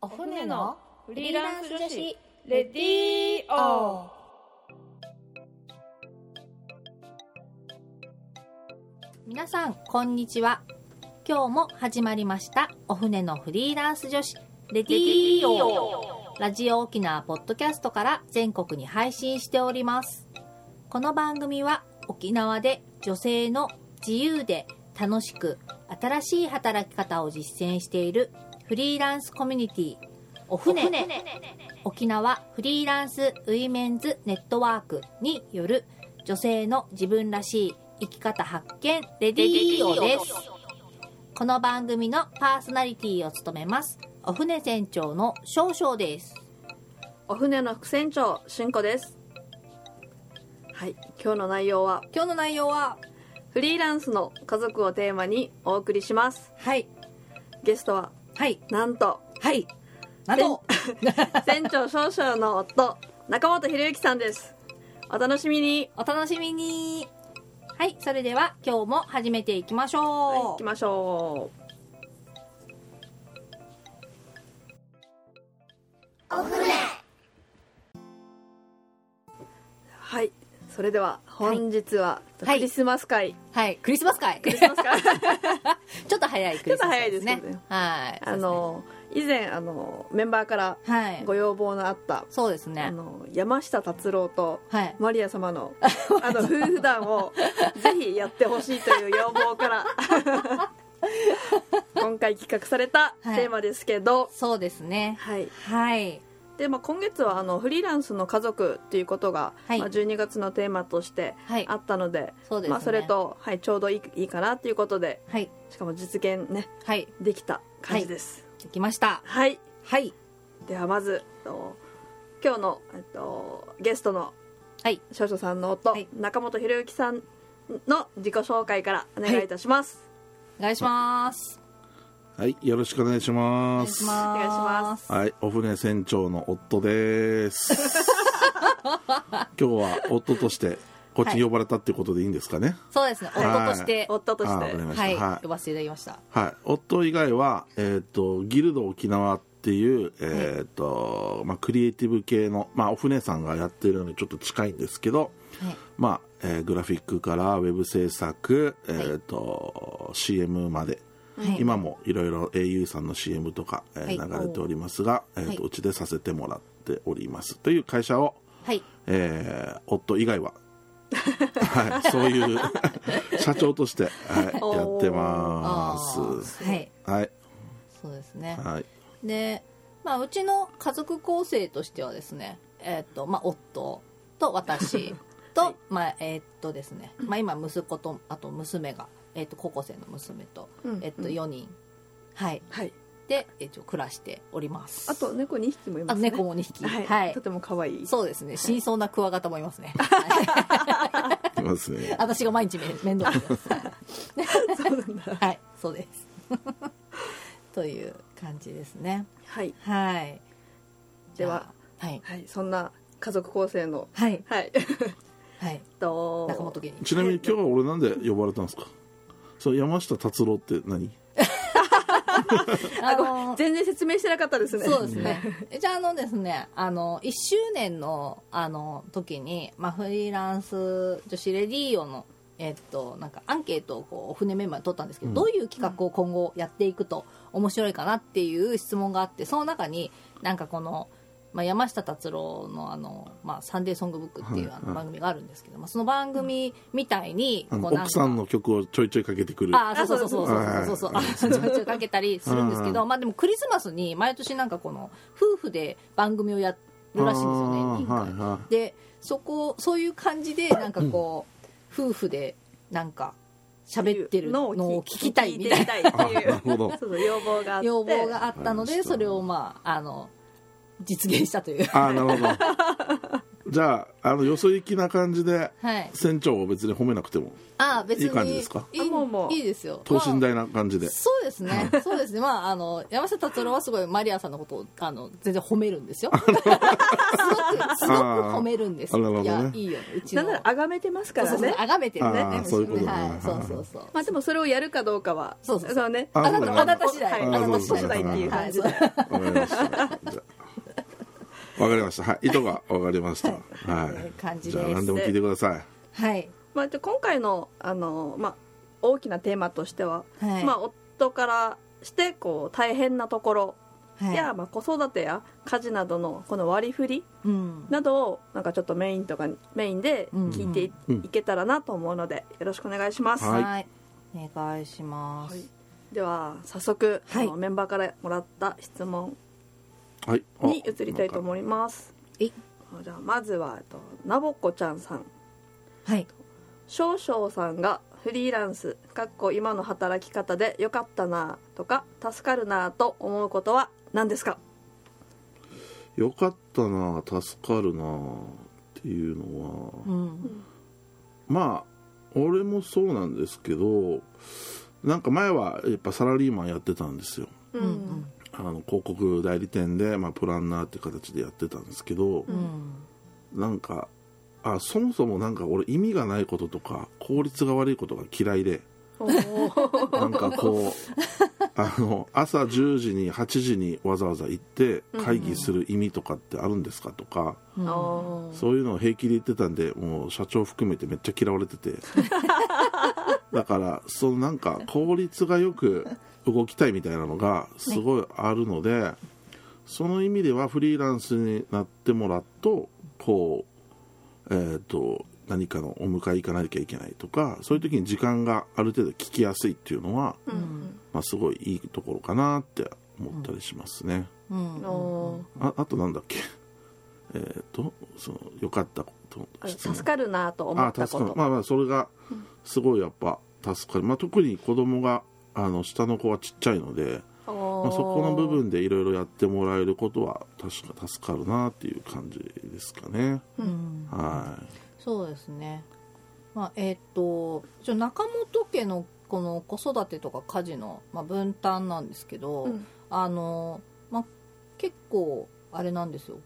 お船のフリーランス女子レディーオ皆さんこんにちは。今日も始まりましたお船のフリーランス女子レディーオラジオ沖縄ポッドキャストから全国に配信しております。この番組は沖縄で女性の自由で楽しく新しい働き方を実践しているフリーランスコミュニティお船。沖縄フリーランスウィメンズネットワークによる女性の自分らしい生き方発見レディーオです。この番組のパーソナリティを務めますお船船長の少々です。お船の副船長しんこです。はい今日の内容は？今日の内容は？フリーランスの家族をテーマにお送りします。はい。ゲストははい。なんと。はい。なんと。船 長少々の夫中本博之さんです。お楽しみに。お楽しみに。はい。それでは今日も始めていきましょう、はい行きましょう。はい。それでは本日はクはい。リスマス会、はい、クリスマス会。クリスマス会 ちょっと早いクリスマス会ですね。ちょっと早いですけどね。はい。あの以前あのメンバーからはい。ご要望のあった、あそうですね。の山下達郎とはい。マリア様の あの夫婦談をぜひやってほしいという要望から 今回企画されたテーマですけど、そうですね。はい。はいでまあ、今月はあのフリーランスの家族っていうことが、はい。まあ、12月のテーマとしてはい。あったので,、そうですね。まあ、それと、はい、ちょうどいいいいかなっていうことではい。しかも実現ねはい。できた感じです。できました。はい、はい。ではまずえっと今日の、えっと、ゲストのはい。少々さんの夫、はい。中本博之さんの自己紹介からお願いいたします、お願いしますはい、よろしくお願いしおます。願いしますお願いします。はい、お船船長の夫です。今日は夫としてこっちに呼ばれたっていうことでいいんですかね？そうですね。はい。夫として。夫として。はい、はい。呼ばせていただきました。はい、夫以外は、えっ、と、ギルド沖縄っていう、えっ、と、まあ、クリエイティブ系の、まあ、お船さんがやってるのにちょっと近いんですけど、はい。まあ、えーグラフィックからウェブ制作、えっ、と、CM まで、はい今もいろいろ au さんの CM とか、えーはい。流れておりますが、えーとはい。うちでさせてもらっております。という会社を、はい。えー夫以外は、はい、そういう社長として、はい、やってます。はい。はい、そうですね。はい、で、まあ、うちの家族構成としてはですね、えっとまあ、夫と私と、まあえっとですね、まあ、今息子とあと娘が、えっと高校生の娘と、うんえっと4人、はい。はい。で一応暮らしております。あと猫2匹もいますね。あ猫も2匹。はい、はい。とても可愛い。そうですね。死にそうなクワガタもいますね、は いいますね。私が毎日め面倒見てますそうなんだ。はい。そうです。という感じですね。はい。はい。でははい。はい。そんな家族構成の。はい。はい。はい。と中本家に。ちなみに今日は俺なんで呼ばれたんですか？そう山下達郎って何？あの全然説明してなかったですね。そうですね。じゃあ、あのですね、あの、1周年の、あの、時に、まあ、フリーランス女子レディーオの、えっと、なんかアンケートをこう、船メンバーに取ったんですけど、うん。どういう企画を今後やっていくと面白いかなっていう質問があって、その中に、なんかこの、まあ、山下達郎のあの、まあ、サンデーソングブックっていうあの番組があるんですけど、まあ、その番組みたいに、こうなんか奥さんの曲をちょいちょいかけてくる。ああそうそうそうそうそうそうそうちょいちょいかけたりするんですけど、まあでもクリスマスに毎年なんかこの夫婦で番組をやるらしいんですよねでそこそういう感じでなんかこう夫婦でなんか喋ってるのを聞きたいみたいな要望があったのでそれをまああの実現したという。ああなるほど。じゃああのよそ行きな感じではい。船長を別に褒めなくてもあ別に。いい感じですか？いいいいですよ。等身大な感じで、そうですね、そうですね、まあ、あの山下達郎はすごいマリアさんのことをあの全然褒めるんですよ。すごく、すごく褒めるんですよ。ね。いや、いいよ、うちの。なんなら崇めてますからね。あがめてるね。そういうことね。はい、はい。そうそうそう。まあでもそれをやるかどうかはそうそうそう。ねああなた、あなた次第。はいあなた次第。っていう感じで。はいわかりました。はい。意図がわかりました。はい。感じじゃあ何でも聞いてください。はい。まあ、で今回のあの、まあ、大きなテーマとしては、はい。まあ、夫からしてこう大変なところはい。や、まあ、子育てや家事などのこの割り振りうん。などをなんかちょっとメインとかにメインで聞いてい,、うんけたらなと思うのでよろしくお願いします、はい。はい。お願いします。はい。では早速、はい。メンバーからもらった質問に移りたいと思います。え？いじゃあまずはえっとなぼこちゃんさん。はい。少々さんがフリーランスかっこ今の働き方でよかったなとか助かるなと思うことは何ですか？よかったな助かるなっていうのはうん。まあ俺もそうなんですけどなんか前はやっぱサラリーマンやってたんですよ。ううんん。あの広告代理店で、まあ、プランナーって形でやってたんですけど、うん。なんかあそもそもなんか俺意味がないこととか効率が悪いことが嫌いでなんかこう あの朝10時に8時にわざわざ行って会議する意味とかってあるんですかとか、うん。そういうのを平気で言ってたんでもう社長含めてめっちゃ嫌われてて。だからそのなんか効率がよく動きたいみたいなのがすごいあるので、その意味ではフリーランスになってもらうとこうえっ、と何かのお迎え行かなきゃいけないとかそういう時に時間がある程度聞きやすいっていうのは、うん。まあ、すごいいいところかなって思ったりしますね。うん。おーああとなんだっけ？えっ、とその良かったこと助かるなと思あったこと。助かる。まあまあそれがすごいやっぱ助かる、まあ、特に子供があの下の子はちっちゃいので、ままあ、そこの部分でいろいろやってもらえることは確か助かるなっていう感じですかね、うん。はそうですね。まあ、えーっと、一応中本家のこの子育てとか家事の、まあ、分担なんですけど、うんあの、まあ、結構あれなんですよ。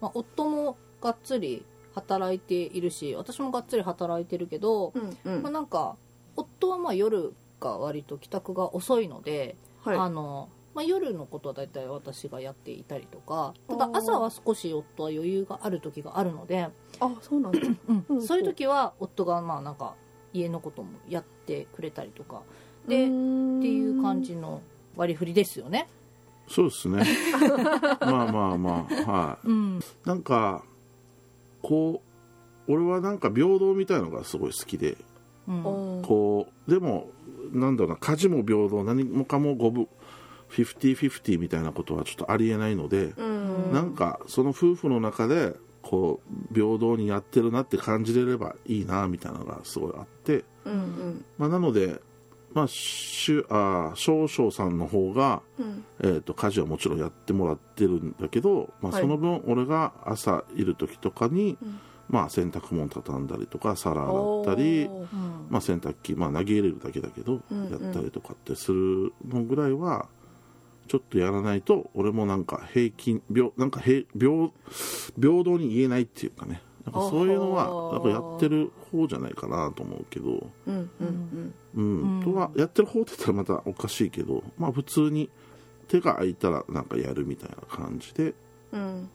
まあ、夫もがっつり働いているし、私もがっつり働いてるけど、うんうんまあ、なんか、夫はまあ夜が割と帰宅が遅いので、はいあの、まあ、夜のことは大体私がやっていたりとか、ただ朝は少し夫は余裕がある時があるので、あそうなんだ。うんうん。そういう時は夫がまあなんか家のこともやってくれたりとかでっていう感じの割り振りですよね。いそうですね。まあまあまあはい。うん、なんかこう俺はなんか平等みたいのがすごい好きでうん。こうでもなんだろうな家事も平等何もかも五分50-50みたいなことはちょっとありえないので、うん。なんかその夫婦の中でこう平等にやってるなって感じれればいいなみたいなのがすごいあって、うんうん。まあ、なので、まあ、しゅあ少々さんの方が、うん。えー、と家事はもちろんやってもらってるんだけど、まあ、はい。その分俺が朝いる時とかに、ん。まあ、洗濯物畳んだりとか皿洗ったり、まあ、洗濯機、まあ、投げ入れるだけだけど、やったりとかってするのぐらいはちょっとやらないと俺もなんか平均平なんか平平平等に言えないっていうかね。なんかそういうのはなんかやってる方じゃないかなと思うけど、うんうんうん。うん。とはやってる方って言ったらまたおかしいけど、まあ、普通に手が空いたらなんかやるみたいな感じで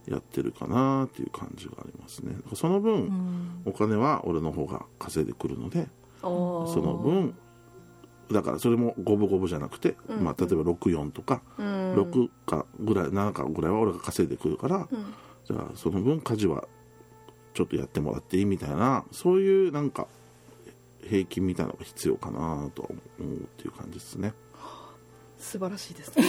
やってるかなっていう感じがありますね。その分、うん。お金は俺の方が稼いでくるのでその分だからそれも五分五分じゃなくて、うん。まあ、例えば64とか、うん。6かぐらい7かぐらいは俺が稼いでくるから、うん。じゃあその分家事はちょっとやってもらっていいみたいなそういうなんか平均みたいなのが必要かなとは思うっていう感じですね。素晴らしいです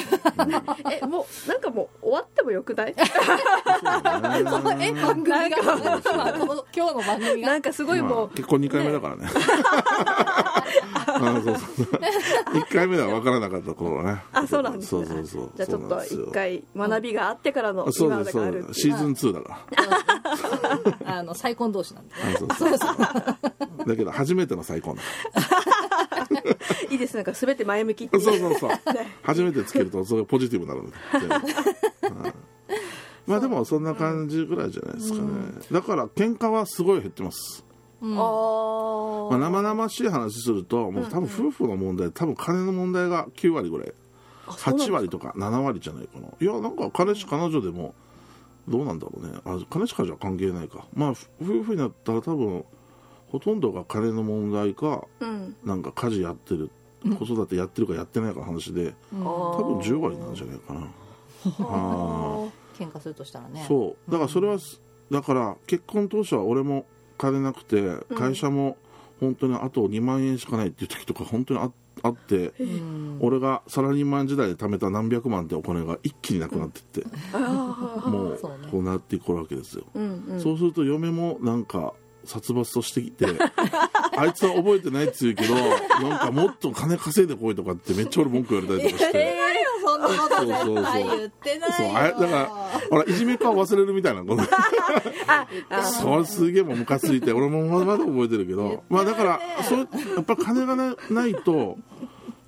えもうなんかもう終わってもよくない？そうね。え番組が。今日の番組が。なんかすごいもうまあ結婚2回目だからね。あそうそうそう。1回目では分からなかった頃はね。あそうなんですね。そうそうそう。じゃあちょっとそうなんですよ一回学びがあってからの今そうです。そうがあるっていう。です。シーズン2だから。あの再婚同士なんであそうそうだけど初めての再婚だ。いいです。なんか全て前向きっていう。そうそうそう。初めてつけるとそれがポジティブになるんで。全部はいまあでもそんな感じぐらいじゃないですかね、だから喧嘩はすごい減ってます、あまあ、ー。生々しい話するともう多分夫婦の問題多分金の問題が9割ぐらい。8割とか7割じゃないかな。いやなんか彼氏彼女でもどうなんだろうね。あ彼氏彼女は関係ないか。まあ夫婦になったら多分ほとんどが金の問題かうん。なんか家事やってる子育てやってるかやってないかの話で多多分10割なんじゃないかな。あ喧嘩するとしたらね。ーそう。だからそれはだから結婚当初は俺も金なくて会社も本当にあと2万円しかないっていう時とか本当にああってうん。俺がサラリーマン時代で貯めた何百万ってお金が一気になくなってってもうこうなってくるわけですよ、そうすると嫁もなんか殺伐としてきて あいつは覚えてないって言うけどなんかもっと金稼いでこいとかってめっちゃ俺文句言われたりとかして、そんなことそうそうそう絶対言ってないよ。そうあれだからほらいじめ顔忘れるみたいなことあそれすげえもうムカついて俺もまだまだ覚えてるけど。まあだからそれやっぱ金がなないと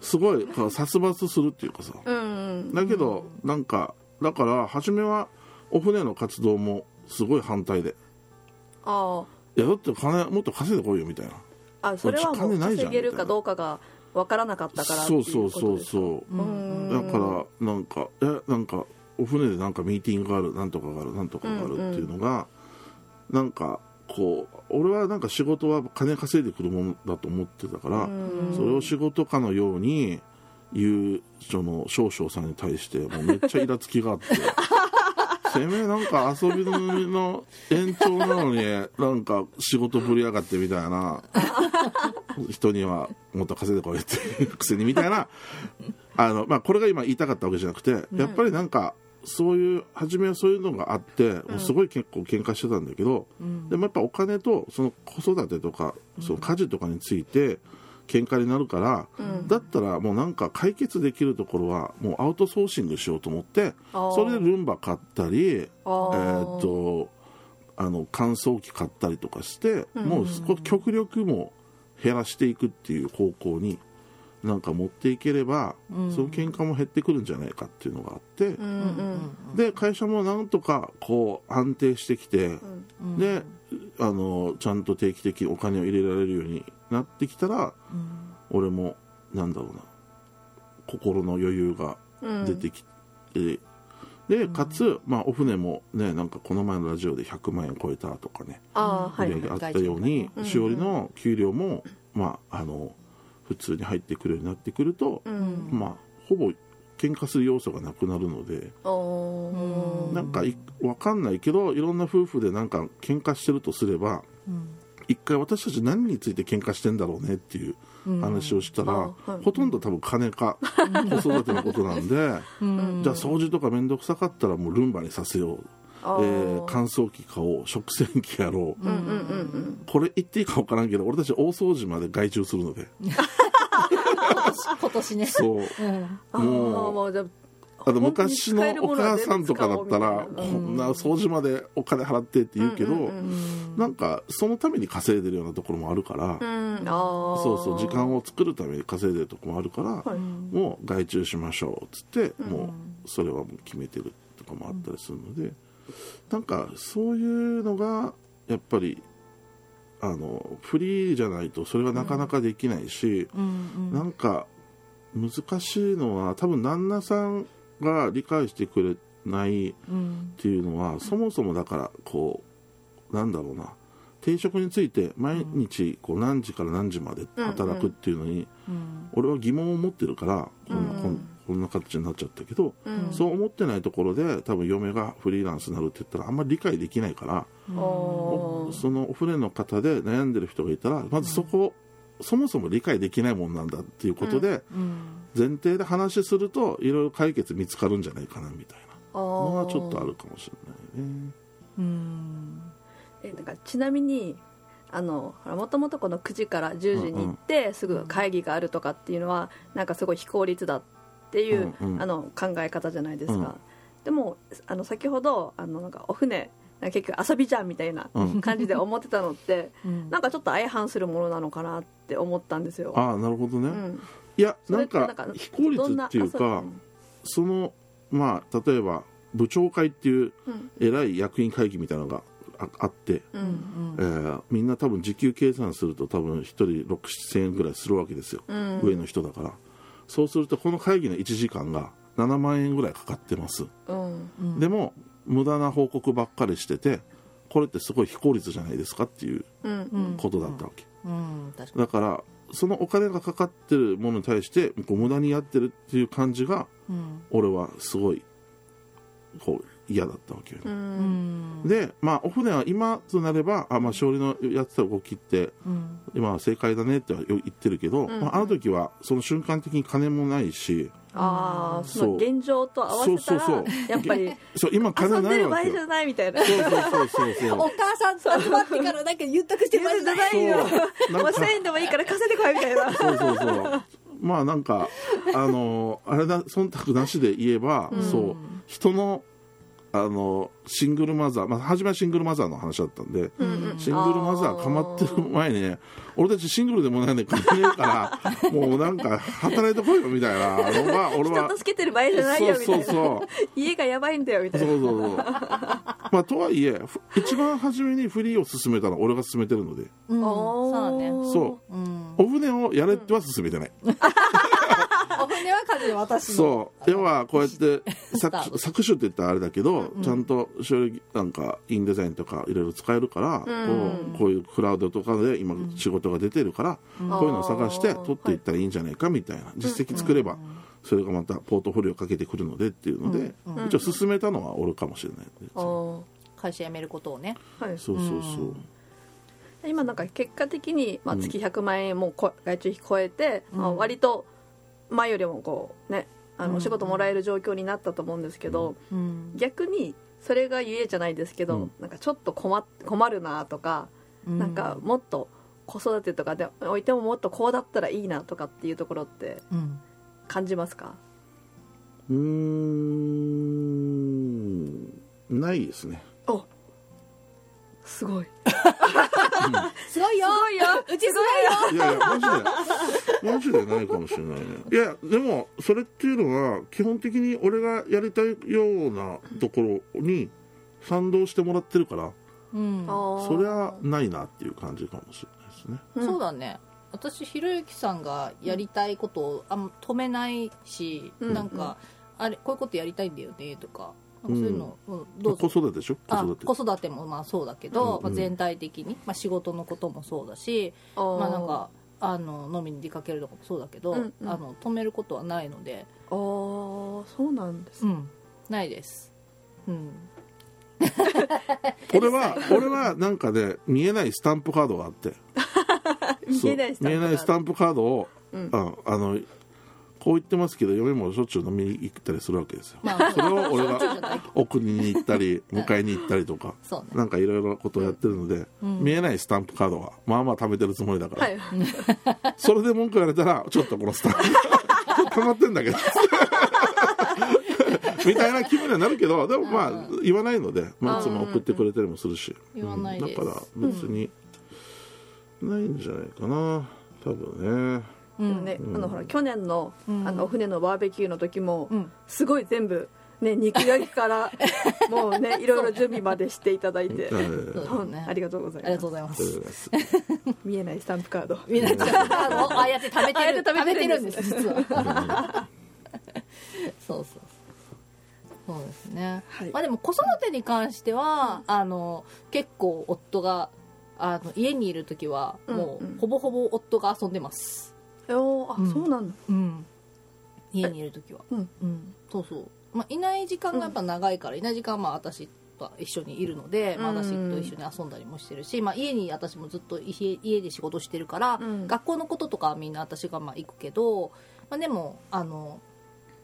すごい殺伐するっていうかさ。うんうんだけどなんかだから初めはお船の活動もすごい反対で。あ。いやだって金もっと稼いでこいよみたいなああそれはもう金ないじゃん稼げるかどうかが分からなかったからそいううそうそうそう。うん。だからなんかえなんかお船でなんかミーティングがあるなんとかがあるなんとかがあるっていうのが、なんかこう俺はなんか仕事は金稼いでくるものだと思ってたから、うん。それを仕事かのように言うその少々さんに対してもうめっちゃイラつきがあって てめえなんか遊びの延長なのになんか仕事ぶりやがってみたいな。人にはもっと稼いでこいっていうくせにみたいな。あの、まあ、これが今言いたかったわけじゃなくてやっぱりなんかそういう初めはそういうのがあってもうすごい結構喧嘩してたんだけど、でもやっぱお金とその子育てとかその家事とかについて喧嘩になるから、だったらもうなんか解決できるところはもうアウトソーシングしようと思ってそれでルンバ買ったりえっとあの乾燥機買ったりとかして、もう少し極力も減らしていくっていう方向になんか持っていければ、その喧嘩も減ってくるんじゃないかっていうのがあって、うんうんで会社もなんとかこう安定してきて、であのちゃんと定期的にお金を入れられるようになってきたら、俺もなんだろうな心の余裕が出てきて、でかつ、まあ、お船もねなんかこの前のラジオで100万円超えたとかね売り上げあったように、しおりの給料も、まあ、あの普通に入ってくるようになってくると、うん。まあほぼ喧嘩する要素がなくなるので。なんかいわかんないけどいろんな夫婦でなんか喧嘩してるとすれば、一回私たち何について喧嘩してんだろうねっていう話をしたら、あはい。ほとんど多分金か子育てのことなんで、じゃあ掃除とか面倒くさかったらもうルンバにさせよう、あえーー乾燥機買おう食洗機やろう、うんうんうんこれ言っていいか分からんけど俺たち大掃除まで外注するので。今年ね。そう。うん。もう。もうじゃああの昔のお母さんとかだったらこんな掃除までお金払ってって言うけど、うんうんうんなんかそのために稼いでるようなところもあるから、そうそう時間を作るために稼いでるところもあるから、はい。もう外注しましょうっつって、もうそれはもう決めてるとかもあったりするので、なんかそういうのがやっぱりあのフリーじゃないとそれがなかなかできないし、なんか難しいのは多分旦那さんが理解してくれないっていうのは、そもそもだからこうなんだろうな。定職について毎日こう何時から何時まで働くっていうのに、俺は疑問を持ってるからこんな,こん、こんな形になっちゃったけど、そう思ってないところで多分嫁がフリーランスになるって言ったらあんまり理解できないから、そのお船の方で悩んでる人がいたらまずそこを、そもそも理解できないもんなんだっていうことで、前提で話するといろいろ解決見つかるんじゃないかなみたいな。のはちょっとあるかもしれないね。うん。えなんかちなみにあのもともとこの9時から10時に行って、すぐ会議があるとかっていうのはなんかすごい非効率だっていう、うんうん。あの考え方じゃないですか、うん。でもあの先ほどあのなんかお船結局遊びじゃんみたいなうん。感じで思ってたのって、うん。なんかちょっと相反するものなのかなって思ったんですよ。ああなるほどね、うん、いやなんかってなんか非効率っていうかそのまあ例えば部長会っていううん。偉い役員会議みたいなのがああって、ううんん。えーみんな多分時給計算すると多分1人67000円ぐらいするわけですよ、うん。上の人だから。そうするとこの会議の1時間が7万円ぐらいかかってます、うん。うん。でも無駄な報告ばっかりしててこれってすごい非効率じゃないですかっていううんうん。ことだったわけ、だからそのお金がかかってるものに対してこう無駄にやってるっていう感じが俺はすごいこう嫌だったわけよね、ううん。んでまあお船は今となればあ、まあ、勝利のやってた動きってうん。今は正解だねっては言ってるけど、ん。まあ、あの時はその瞬間的に金もないしああその現状と合わせたらそうそうそう。やっぱりそう今遊金んでる場合じゃないみたいな。そうそうそうそうお母さんと集まってからなんか言ったくして言うじゃないよもう1000円でもいいから稼いでこいみたいな。そうそうそう。まあなんかあのあれだ忖度なしで言えば、そう。人のあのシングルマザー、まあ、初めはシングルマザーの話だったんで、うんシングルマザーかまってる前にね俺たちシングルでもないんで金ねえから もうなんか働いてこいよみたいな。のが俺は。人助けてる場合じゃないよみたそいうなそう。家がやばいんだよみたそいうな。そうそうまあとはいえふ一番初めにフリーを進めたのは俺が進めてるので。うん。そうだね。そう。うん。お船をやれっては進めてない、お 船は風で私の。そう。要はこうやって作作詞って言ったらあれだけど、ちゃんと処理なんかインデザインとかいろいろ使えるから、こうこういうクラウドとかで今仕事が出てるから、こういうのを探して取っていったらいいんじゃないかみたいな実績作れば、それがまたポートフォリオかけてくるのでっていうので、一応進めたのは俺かもしれない、あー。会社辞めることをね。はい。そうそうそう、今なんか結果的に、まあ、月100万円もこ外注費超えて、まあ、割と前よりもこうねあのお仕事もらえる状況になったと思うんですけど、うん。逆にそれがゆえじゃないですけど、うん。なんかちょっと困っ困るなとか、なんかもっと子育てとかでおいてももっとこうだったらいいなとかっていうところってうん。感じますか？うーん。ないですね。おすごい すごいよ。すごいよ。うちすごいよ。いやいやマジで。マジでないかもしれない。ねいやでもそれっていうのは基本的に俺がやりたいようなところに賛同してもらってるからうん。あそりゃないなっていう感じかもしれないですね。うん。そうだね。私ひろゆきさんがやりたいことをあんま止めないし、うん。なんか、あれこういうことやりたいんだよねとかそういうの、うん。どうぞ。子育てでしょ？子あ育て。子育てもまあそうだけど、うんまあ、全体的に、まあ、仕事のこともそうだし、あまあなんかあの飲みに出かけるとかもそうだけど、うんうん。あの止めることはないので、あーそうなんです。ねうん、ないです、うん、俺は俺はなんかね見えないスタンプカードがあって。見えないスタンプそう。見えないスタンプカードを、うん。ああのこう言ってますけど嫁もしょっちゅう飲みに行ったりするわけですよ、まあそれを俺が送りに行ったり 迎えに行ったりとかそうね。なんかいろいろことをやってるので、見えないスタンプカードはまあまあ貯めてるつもりだから、はい。それで文句言われたらちょっとこのスタンプ 溜まってんだけど。みたいな気分にはなるけどでもまあ言わないので、まあ、いつも送ってくれたりもするし、言わないです。だから別にないんじゃないかな。多分ねうでもね、あのほら去年の,、うん。あのお船のバーベキューの時も、うん。すごい全部、ね、肉焼きから もうねいろいろ準備までしていただいて、ね。ありがとうございありがますとうございます。ありがとうございます。見えないスタンプカード。あの ああやって食べてる。食べてるんです。す実は。そうそうそう。ですね、はい。まあでも子育てに関しては、あの結構夫があの家にいる時はもうんうん。うほぼほぼ夫が遊んでます、あ、うん。そうなんだ。うん、家にいる時は、うん。うん、そうそう、まあ、いない時間がやっぱ長いから、いない時間はまあ私と一緒にいるので、まあ、うん私と一緒に遊んだりもしてるし、まあ、家に私もずっと家家で仕事してるから、うん。学校のこととかはみんな私がまあ行くけど、まあ、でもあの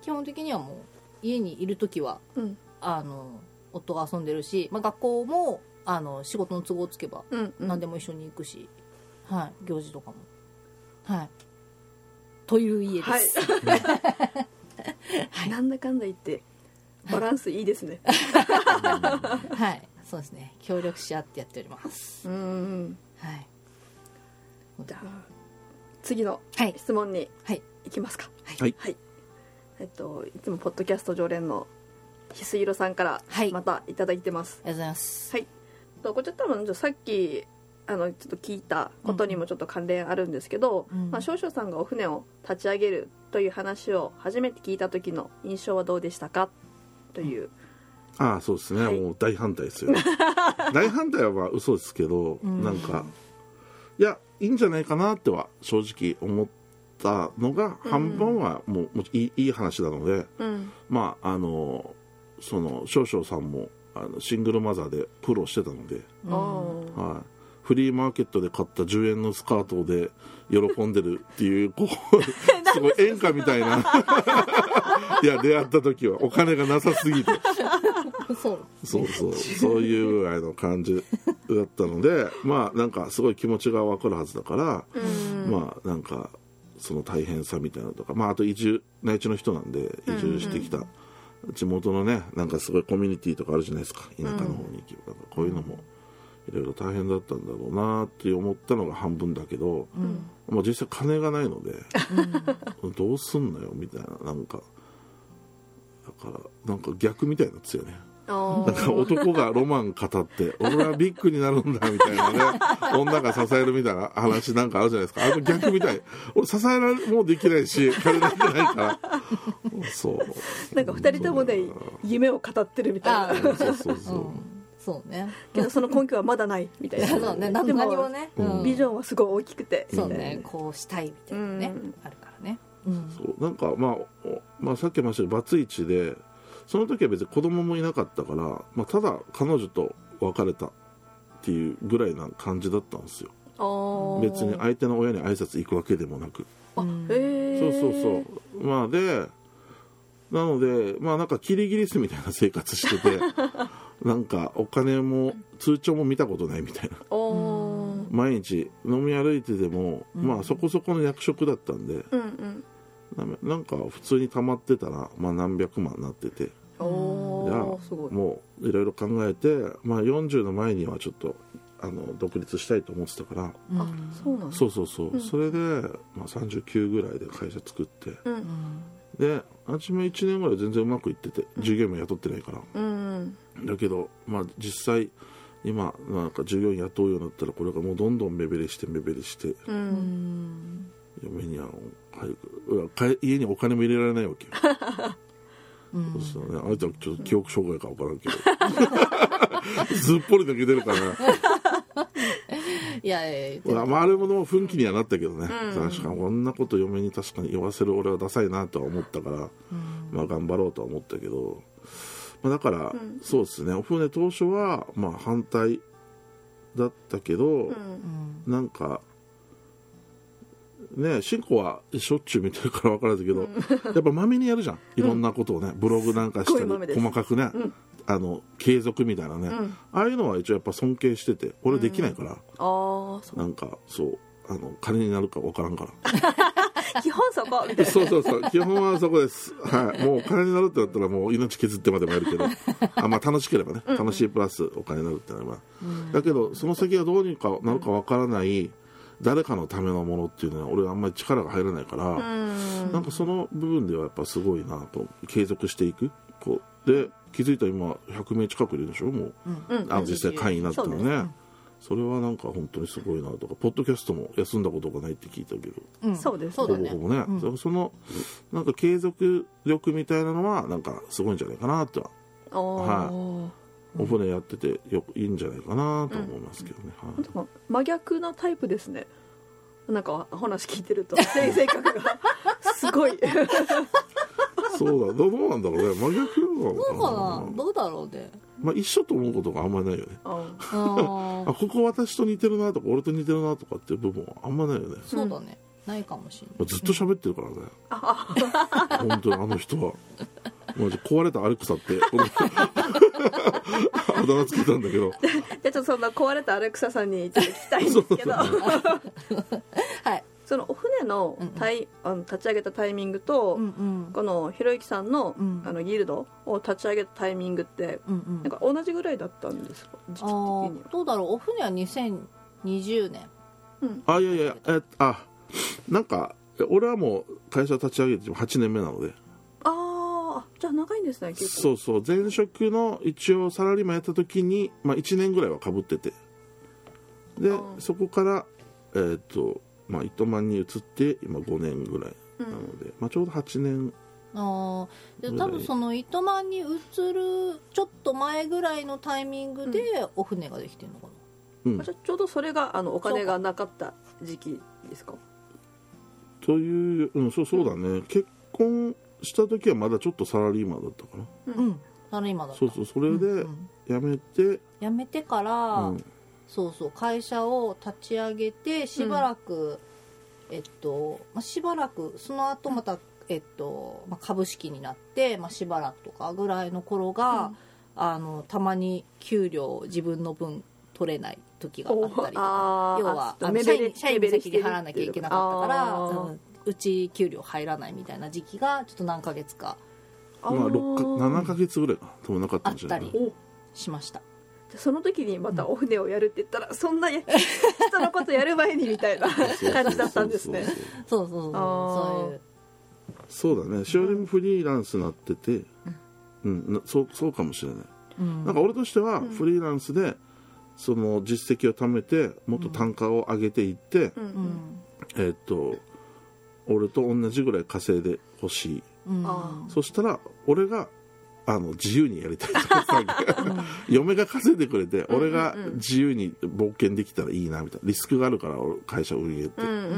基本的にはもう家にいる時はうん。あの夫が遊んでるし、まあ、学校もあの仕事の都合つけばうんうん。何でも一緒に行くし、はい行事とかも。はいという家です、なんだかんだ言ってバランスいいですね。はい。そうですね。協力し合ってやっております。うんうんはい。じゃあ次のはい。質問にはい。いきますか。はい。はい。えっといつもポッドキャスト常連のひすいろさんからはい。またいただいてます。ありがとうございます。はい。とこれ多分じゃあさっきあのちょっと聞いたことにもちょっと関連あるんですけど、うん。まあ、少々さんがお船を立ち上げるという話を初めて聞いた時の印象はどうでしたか？という、ああそうですね、はい。もう大反対ですよ。大反対はまあ嘘ですけど、ん。なんかいやいいんじゃないかなっては正直思ったのが半分はもうもういいいい話なのでうん。まああのその少々さんもあのシングルマザーでプロしてたので、はい、フリーマーケットで買った10円のスカートで喜んでるっていうこう すごい演歌みたいな。いや出会った時はお金がなさすぎて。そう。そうそう。そういうぐらいの感じだったのでまあなんかすごい気持ちが分かるはずだから、うん。まあなんかその大変さみたいなのとかまああと移住内地の人なんで移住してきた地元のねなんかすごいコミュニティとかあるじゃないですか。田舎の方に行けば、こういうのもいろいろ大変だったんだろうなって思ったのが半分だけど、うん。まあ、実際金がないので どうすんのよみたいななんか。だからなんか逆みたいになってたよね。なんか男がロマン語って俺はビッグになるんだみたいなね 女が支えるみたいな話なんかあるじゃないですか。あの逆みたい。俺支えられもうできないし金なんてないから。そう。なんか二人ともで夢を語ってるみたいあなそうそうそう、うんそうね。けどその根拠はまだないみたいな。そうね。何でもね、うん。ビジョンはすごい大きくて。そうね。こうしたいみたいなね、うん。あるからね、うん、そう。なんかまあ、おまあ、さっきも言いましたけどバツイチでその時は別に子供もいなかったから、まあ、ただ彼女と別れたっていうぐらいな感じだったんですよ。別に相手の親に挨拶行くわけでもなく。あうん。へそうそううそう。まあでなのでまあなんかキリギリスみたいな生活してて なんかお金も通帳も見たことないみたいな。毎日飲み歩いてでも、まあそこそこの役職だったんでうんうん。ななんか普通に溜まってたら、まあ、何百万になってて。おじあもういろいろ考えて、まあ、40の前にはちょっとあの独立したいと思ってたから。うんあそうなんだそうそうそう、それで、まあ、39ぐらいで会社作って。うんで初め1年ぐらい全然うまくいってて従業員も雇ってないから。うんだけど、まあ、実際今なんか従業員雇うようになったらこれがもうどんどん目減りして目減りしてううんん嫁には早く家にお金も入れられないわけよ。うん。そうしたらね。あいつはちょっと記憶障害か分からんけど。ずっぽり抜けてるからいやいやまあ、まああれももう奮起にはなったけどね、うん。確かに。こんなこと嫁に確かに言わせる俺はダサいなとは思ったから、うん。まあ頑張ろうとは思ったけど、まあ、だから、ん。そうですね。お船当初はまあ反対だったけど、うん。うんなんかね進行はしょっちゅう見てるから分からんけど、やっぱまめにやるじゃん。いろんなことをね、ブログなんかしたり細かくね、ん。あの継続みたいなね、ん。ああいうのは一応やっぱ尊敬してて俺できないから、ああそなんかそう。あの金になるか分からんから。う 基本そこ。みたいなそうそうそう。基本はそこです。はい。もう金になるってなったらもう命削ってまでもやるけど。あまあ楽しければね。楽しいプラスお金になるってなれば、だけどその先がどうにかなるか分からない誰かのためのものっていうのは俺はあんまり力が入らないから、うん。なんかその部分ではやっぱすごいなと。継続していく。こう。で気づいたら今100名近くいるでしょ？もう、うん。あの実際会員になったのねそれはなんか本当にすごいなとかポッドキャストも休んだことがないって聞いたけど。うん。そうですほぼほぼね、うん。そのなんか継続力みたいなのはなんかすごいんじゃないかなとは。あー。お船やっててよいいんじゃないかなと思いますけどね、はい真逆なタイプですねなんか話聞いてると性性格がすごいそうだどうどうなんだろうね真逆なのどうかなどうだろうねまあ一緒と思うことがあんまりないよね。あ ああここ私と似てるなとか俺と似てるなとかっていう部分はあんまないよね。そうだね。ないかもしれまあずっと喋ってるからね。あ本当にあの人は。マジ壊れたアレクサって あのだ名つけたんだけど。じゃあちょっとそんな壊れたアレクサさんに聞きたいんですけど。はいそのお船のタイ、あの立ち上げたタイミングと、うんうん。このひろゆきさんの,、うん。あのギルドを立ち上げたタイミングってうんうん。なんか同じぐらいだったんですか？時期的あには。ーどうだろう？お船は2020年。うん。あいやいやえあなんか俺はもう会社立ち上げて8年目なので。ああじゃあ長いんですね結構。そうそう。前職の一応サラリーマンやった時に、まあ、1年ぐらいはかぶってて。でうん。そこからえっ、とまあ糸満に移って今5年ぐらいなので、まあ、ちょうど8年あー。で多分その糸満に移るちょっと前ぐらいのタイミングでお船ができてるのかうん。あじゃあちょうどそれがあのお金がなかった時期ですか？という、うん、そうそうだね。結婚した時はまだちょっとサラリーマンだったかなな。うん。サラリーマンだった。そうそうそれでうんうん。辞めて、辞めてから、うんそうそう会社を立ち上げてしばらく、えっと、まあ、しばらくその後また、えっとまあ、株式になって、まあ、しばらくとかぐらいの頃が、あのたまに給料自分の分取れない時があったりとか。要は社員社員に先に払わなきゃいけなかったから、うんうち給料入らないみたいな時期がちょっと何ヶ月か。あまあ、六か7ーヶ月ぐらいか多分なかったんじゃないあったりおしました。その時にまたお船をやるって言ったら、そんなや 人のことやる前にみたいな 感じだったんですね。そうそうそう。そういうそうだね。しおりもフリーランスになってて、うん。なそうそうかもしれない、うん。なんか俺としてはフリーランスでその実績を貯めてもっと単価を上げていって、うん。うん。えーっと俺と同じぐらい稼いでほしい。うん。あそしたら俺があの自由にやりたい嫁が稼いでくれて俺が自由に冒険できたらいいなみたいな。リスクがあるから俺会社運営って、うんうんっ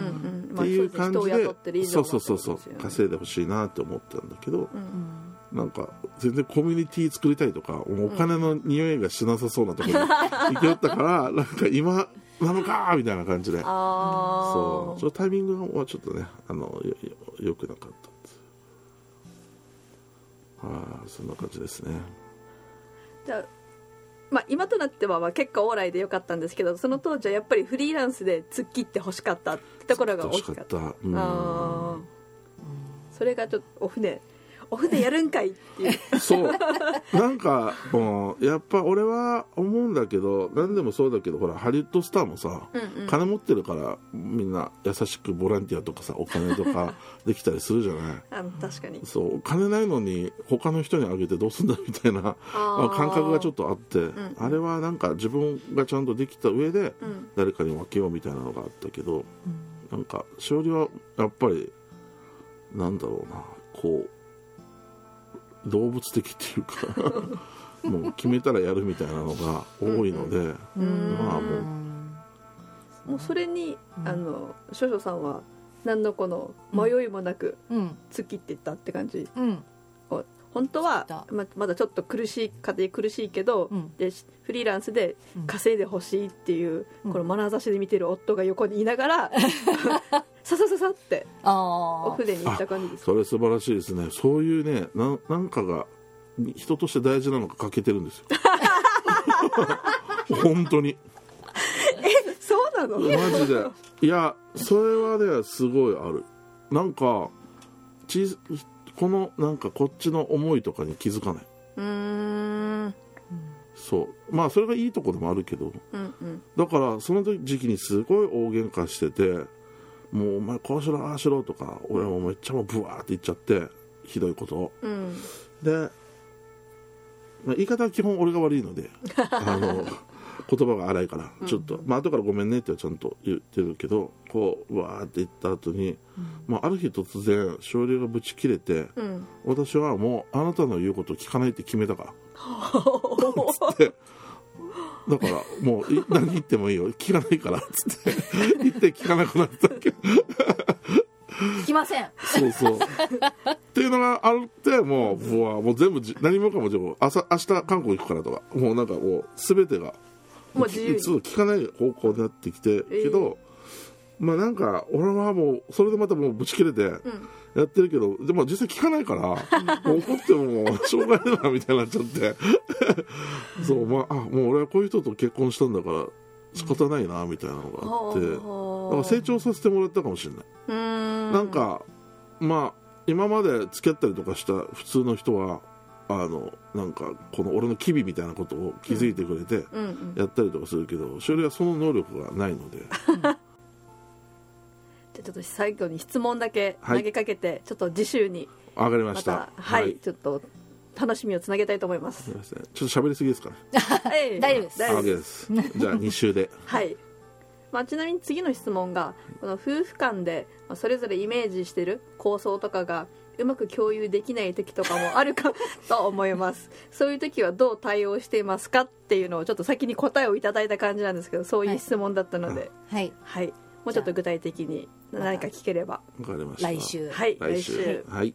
うん。ていう感じまあそうですね。そう上そうそうそう稼いでほしいなって思ってたんだけど、うんなんか全然コミュニティ作りたいとかお金の匂いがしなさそうなところに行きよったから なんか今なのかみたいな感じで。そう。そのタイミングはちょっとねあのよよよくなかったああそんな感じですね。じゃあまあ今となってはまあ結果オーライでよかったんですけどその当時はやっぱりフリーランスで突っ切って欲しかったってところが大きかった。あー。それがちょっとお船お船やるんかいっていう。そう。なんかもうやっぱ俺は思うんだけど何でもそうだけどほらハリウッドスターもさ、うんうん。金持ってるからみんな優しくボランティアとかさお金とか できたりするじゃない？あの確かに。そう。お金ないのに他の人にあげてどうすんだみたいな感覚がちょっとあって、んあれはなんか自分がちゃんとできた上でうん。誰かに分けようみたいなのがあったけど、なんか勝利はやっぱりなんだろうなこう動物的っていうか もう決めたらやるみたいなのが多いので、うん。まあもう。もうそれにあの少々さんは何のこの迷いもなくうん。突っ切っていったって感じうん。お本当はままだちょっと苦しい家庭苦しいけど、うん。でフリーランスで稼いでほしいっていう、うん。この眼差しで見てる夫が横にいながら ささささってああお船に行った感じです。それ素晴らしいですね。そういうねななんかが人として大事なのが欠けてるんですよ。本当に。そうなの？マジで。いやそれはねすごいある。なんかちこのなんかこっちの思いとかに気づかない。うーん。そう。まあそれがいいとこでもあるけど。うんうん。だからその時期にすごい大喧嘩しててもうお前こうしろああしろとか俺もめっちゃもうブワーって言っちゃってひどいことを。うん。で、まあ、言い方は基本俺が悪いので あの言葉が荒いからちょっと、まあ後からごめんねってはちゃんと言ってるけどこうわーって言った後に、まあ、ある日突然少量がぶち切れて、うん。私はもうあなたの言うことを聞かないって決めたから。つって。だからもうい何言ってもいいよ。聞かないから。っつって。言って聞かなくなったけ。ど聞きません。そうそう。っていうのがあってもううわもう全部じ何もかも朝明日韓国行くからとかもうなんかもう全てがもう自由に。聞かない方向になってきて、けどまあなんか俺はもうそれでまたもうぶち切れて、やってるけどでも実際聞かないからもう怒ってももうしょうがないなみたいになっちゃってそうまああもう俺はこういう人と結婚したんだから仕方ないなみたいなのがあって、だから成長させてもらったかもしれない、ん。なんかまあ今まで付き合ったりとかした普通の人はあのなんかこの俺の機微みたいなことを気づいてくれてうん。うんやったりとかするけどしおりはその能力がないので。じゃあちょっと最後に質問だけ投げかけて、ちょっと次週に。上がりまました。たはい、ちょっと楽しみをつなげたいと思います。すいませんちょっと喋りすぎですかね。はい大丈夫です。あ大丈夫でです。すじゃあ2週で。はい、まあ、ちなみに次の質問がこの夫婦間でまあそれぞれイメージしてる構想とかがうまく共有できない時とかもあるか と思います。そういう時はどう対応していますかっていうのをちょっと先に答えをいただいた感じなんですけどそういう質問だったので。はい。はい、もうちょっと具体的に何か聞ければ。わかりました。来週。はい。来週。はい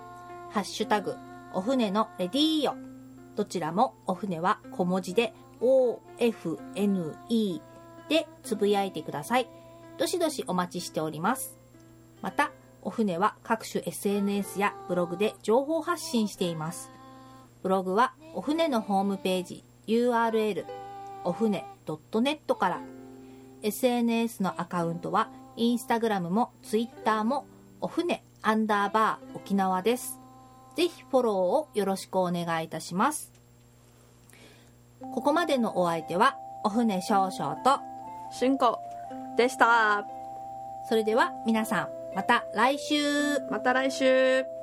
ハッシュタグ、お船のレディーよ。どちらもお船は小文字で OFNE でつぶやいてください。どしどしお待ちしております。また、お船は各種 SNS やブログで情報発信しています。ブログはお船のホームページ URL お船 .net から SNS のアカウントはインスタグラムもツイッターもお船アンダーバー沖縄です。ぜひフォローをよろしくお願いいたします。ここまでのお相手はお船少々と、春子でした。それでは皆さんまた来週。また来週